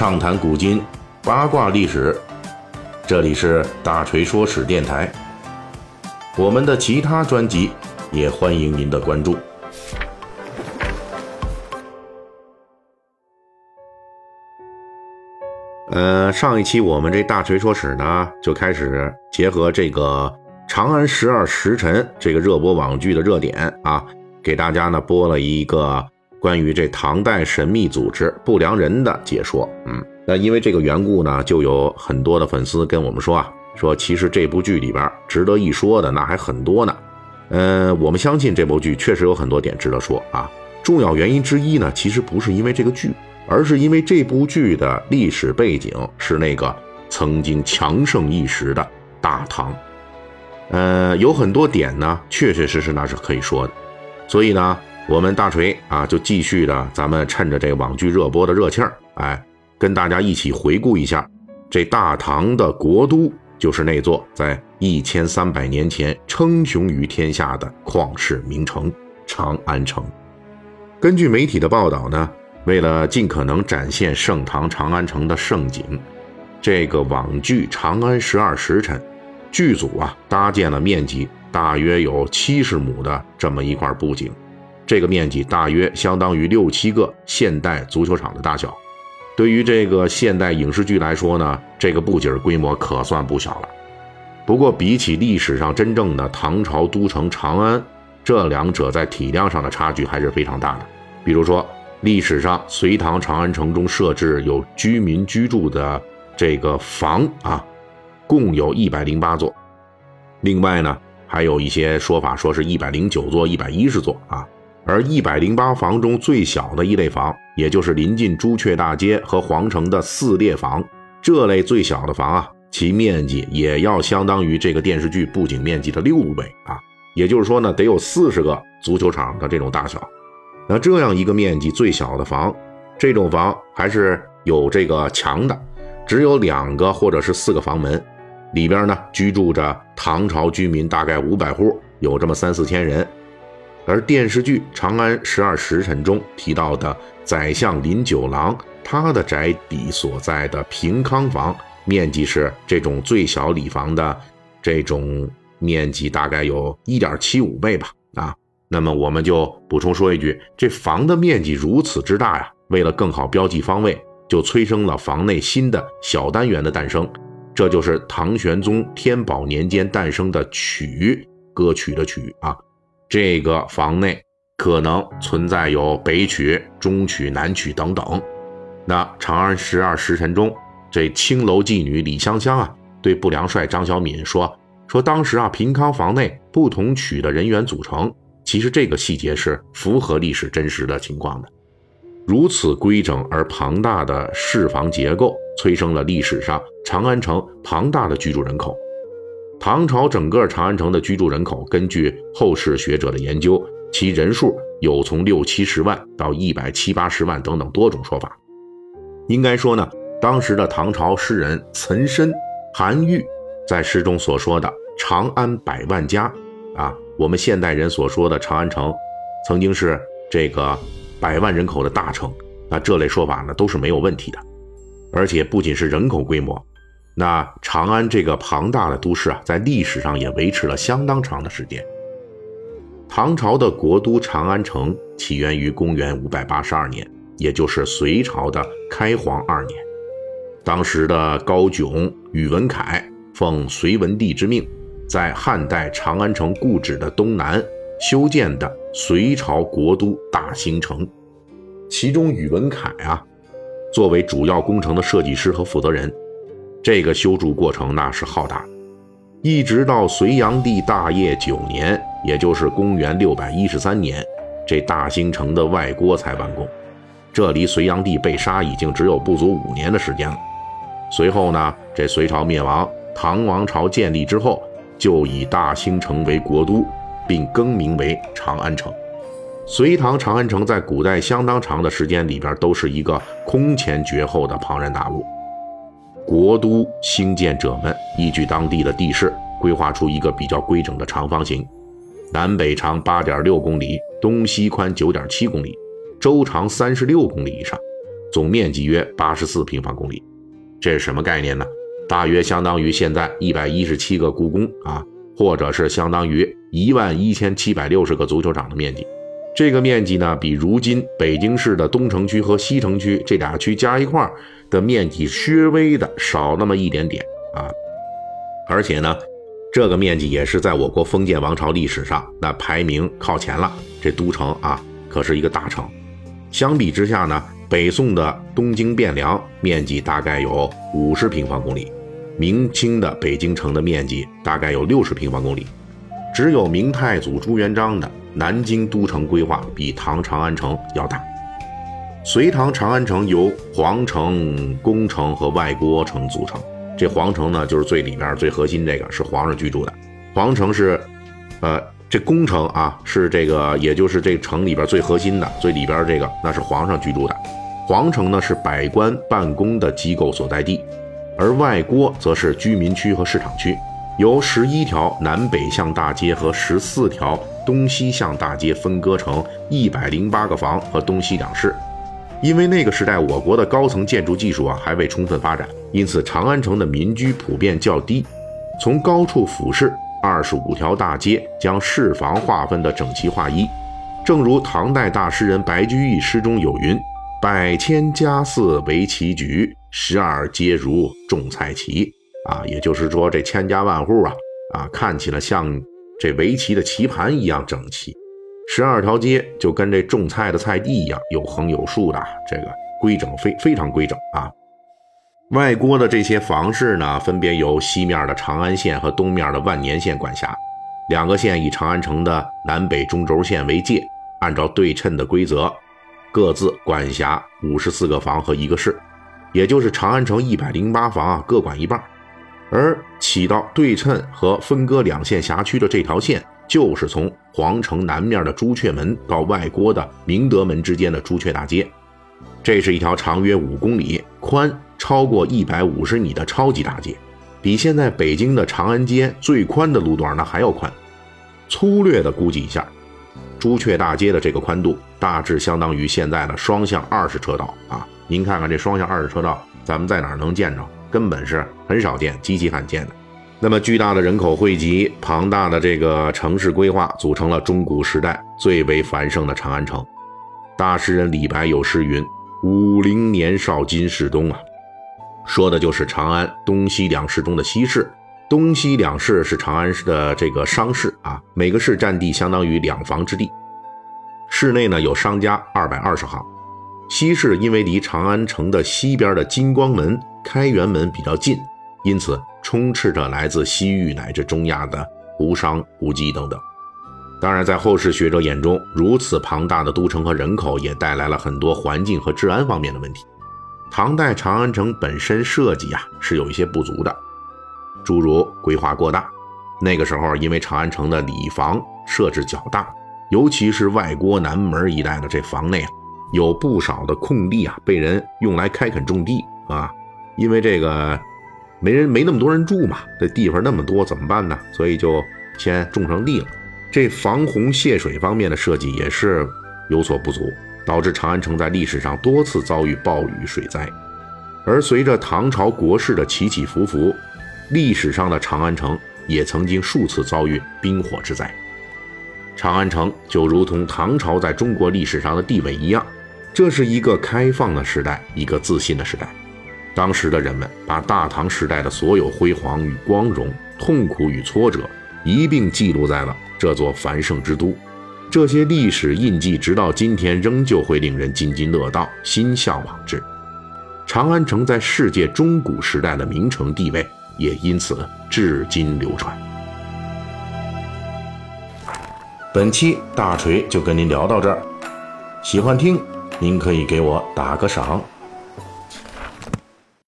畅谈古今，八卦历史。这里是大锤说史电台。我们的其他专辑也欢迎您的关注。呃，上一期我们这大锤说史呢，就开始结合这个《长安十二时辰》这个热播网剧的热点啊，给大家呢播了一个。关于这唐代神秘组织不良人的解说，嗯，那因为这个缘故呢，就有很多的粉丝跟我们说啊，说其实这部剧里边值得一说的那还很多呢。嗯，我们相信这部剧确实有很多点值得说啊。重要原因之一呢，其实不是因为这个剧，而是因为这部剧的历史背景是那个曾经强盛一时的大唐。呃，有很多点呢，确确实实那是可以说的，所以呢。我们大锤啊，就继续的，咱们趁着这网剧热播的热气儿，哎，跟大家一起回顾一下这大唐的国都，就是那座在一千三百年前称雄于天下的旷世名城长安城。根据媒体的报道呢，为了尽可能展现盛唐长安城的盛景，这个网剧《长安十二时辰》剧组啊，搭建了面积大约有七十亩的这么一块布景。这个面积大约相当于六七个现代足球场的大小，对于这个现代影视剧来说呢，这个布景规模可算不小了。不过，比起历史上真正的唐朝都城长安，这两者在体量上的差距还是非常大的。比如说，历史上隋唐长安城中设置有居民居住的这个房啊，共有一百零八座。另外呢，还有一些说法说是一百零九座、一百一十座啊。而一百零八房中最小的一类房，也就是临近朱雀大街和皇城的四列房，这类最小的房啊，其面积也要相当于这个电视剧布景面积的六倍啊，也就是说呢，得有四十个足球场的这种大小。那这样一个面积最小的房，这种房还是有这个墙的，只有两个或者是四个房门，里边呢居住着唐朝居民，大概五百户，有这么三四千人。而电视剧《长安十二时辰》中提到的宰相林九郎，他的宅邸所在的平康房面积是这种最小里房的这种面积，大概有一点七五倍吧。啊，那么我们就补充说一句，这房的面积如此之大呀，为了更好标记方位，就催生了房内新的小单元的诞生，这就是唐玄宗天宝年间诞生的曲，歌曲的曲啊。这个房内可能存在有北曲、中曲、南曲等等。那《长安十二时辰》中，这青楼妓女李香香啊，对不良帅张小敏说：“说当时啊，平康房内不同曲的人员组成，其实这个细节是符合历史真实的情况的。如此规整而庞大的室房结构，催生了历史上长安城庞大的居住人口。”唐朝整个长安城的居住人口，根据后世学者的研究，其人数有从六七十万到一百七八十万等等多种说法。应该说呢，当时的唐朝诗人岑参、韩愈在诗中所说的“长安百万家”，啊，我们现代人所说的长安城，曾经是这个百万人口的大城，那这类说法呢都是没有问题的。而且不仅是人口规模。那长安这个庞大的都市啊，在历史上也维持了相当长的时间。唐朝的国都长安城起源于公元五百八十二年，也就是隋朝的开皇二年。当时的高炯、宇文恺奉隋文帝之命，在汉代长安城故址的东南修建的隋朝国都大兴城。其中宇文恺啊，作为主要工程的设计师和负责人。这个修筑过程那是浩大，一直到隋炀帝大业九年，也就是公元六百一十三年，这大兴城的外郭才完工。这离隋炀帝被杀已经只有不足五年的时间了。随后呢，这隋朝灭亡，唐王朝建立之后，就以大兴城为国都，并更名为长安城。隋唐长安城在古代相当长的时间里边，都是一个空前绝后的庞然大物。国都兴建者们依据当地的地势，规划出一个比较规整的长方形，南北长八点六公里，东西宽九点七公里，周长三十六公里以上。总面积约八十四平方公里。这是什么概念呢？大约相当于现在一百一十七个故宫啊，或者是相当于一万一千七百六十个足球场的面积。这个面积呢，比如今北京市的东城区和西城区这俩区加一块儿的面积稍微的少那么一点点啊。而且呢，这个面积也是在我国封建王朝历史上那排名靠前了。这都城啊，可是一个大城。相比之下呢，北宋的东京汴梁面积大概有五十平方公里，明清的北京城的面积大概有六十平方公里，只有明太祖朱元璋的。南京都城规划比唐长安城要大。隋唐长安城由皇城、宫城和外郭城组成。这皇城呢，就是最里面最核心，这个是皇上居住的。皇城是，呃，这宫城啊，是这个，也就是这城里边最核心的、最里边这个，那是皇上居住的。皇城呢，是百官办公的机构所在地，而外郭则是居民区和市场区。由十一条南北向大街和十四条东西向大街分割成一百零八个房和东西两室。因为那个时代我国的高层建筑技术啊还未充分发展，因此长安城的民居普遍较低。从高处俯视，二十五条大街将市房划分得整齐划一。正如唐代大诗人白居易诗中有云：“百千家肆为棋局，十二街如种菜畦。”啊，也就是说，这千家万户啊，啊，看起来像这围棋的棋盘一样整齐。十二条街就跟这种菜的菜地一样，有横有竖的，这个规整非非常规整啊。外郭的这些房市呢，分别由西面的长安县和东面的万年县管辖。两个县以长安城的南北中轴线为界，按照对称的规则，各自管辖五十四个房和一个市，也就是长安城一百零八房啊，各管一半。而起到对称和分割两线辖区的这条线，就是从皇城南面的朱雀门到外郭的明德门之间的朱雀大街。这是一条长约五公里、宽超过一百五十米的超级大街，比现在北京的长安街最宽的路段呢还要宽。粗略的估计一下，朱雀大街的这个宽度大致相当于现在的双向二十车道啊！您看看这双向二十车道，咱们在哪儿能见着？根本是很少见、极其罕见的。那么巨大的人口汇集、庞大的这个城市规划，组成了中古时代最为繁盛的长安城。大诗人李白有诗云：“武陵年少金世东啊”，说的就是长安东西两市中的西市。东西两市是长安市的这个商市啊，每个市占地相当于两房之地。市内呢有商家二百二十行。西市因为离长安城的西边的金光门。开元门比较近，因此充斥着来自西域乃至中亚的胡商、胡姬等等。当然，在后世学者眼中，如此庞大的都城和人口也带来了很多环境和治安方面的问题。唐代长安城本身设计啊是有一些不足的，诸如规划过大。那个时候，因为长安城的里房设置较大，尤其是外郭南门一带的这房内啊，有不少的空地啊，被人用来开垦种地啊。因为这个没人没那么多人住嘛，这地方那么多怎么办呢？所以就先种上地了。这防洪泄水方面的设计也是有所不足，导致长安城在历史上多次遭遇暴雨水灾。而随着唐朝国势的起起伏伏，历史上的长安城也曾经数次遭遇冰火之灾。长安城就如同唐朝在中国历史上的地位一样，这是一个开放的时代，一个自信的时代。当时的人们把大唐时代的所有辉煌与光荣、痛苦与挫折一并记录在了这座繁盛之都。这些历史印记，直到今天仍旧会令人津津乐道、心向往之。长安城在世界中古时代的名城地位，也因此至今流传。本期大锤就跟您聊到这儿，喜欢听您可以给我打个赏。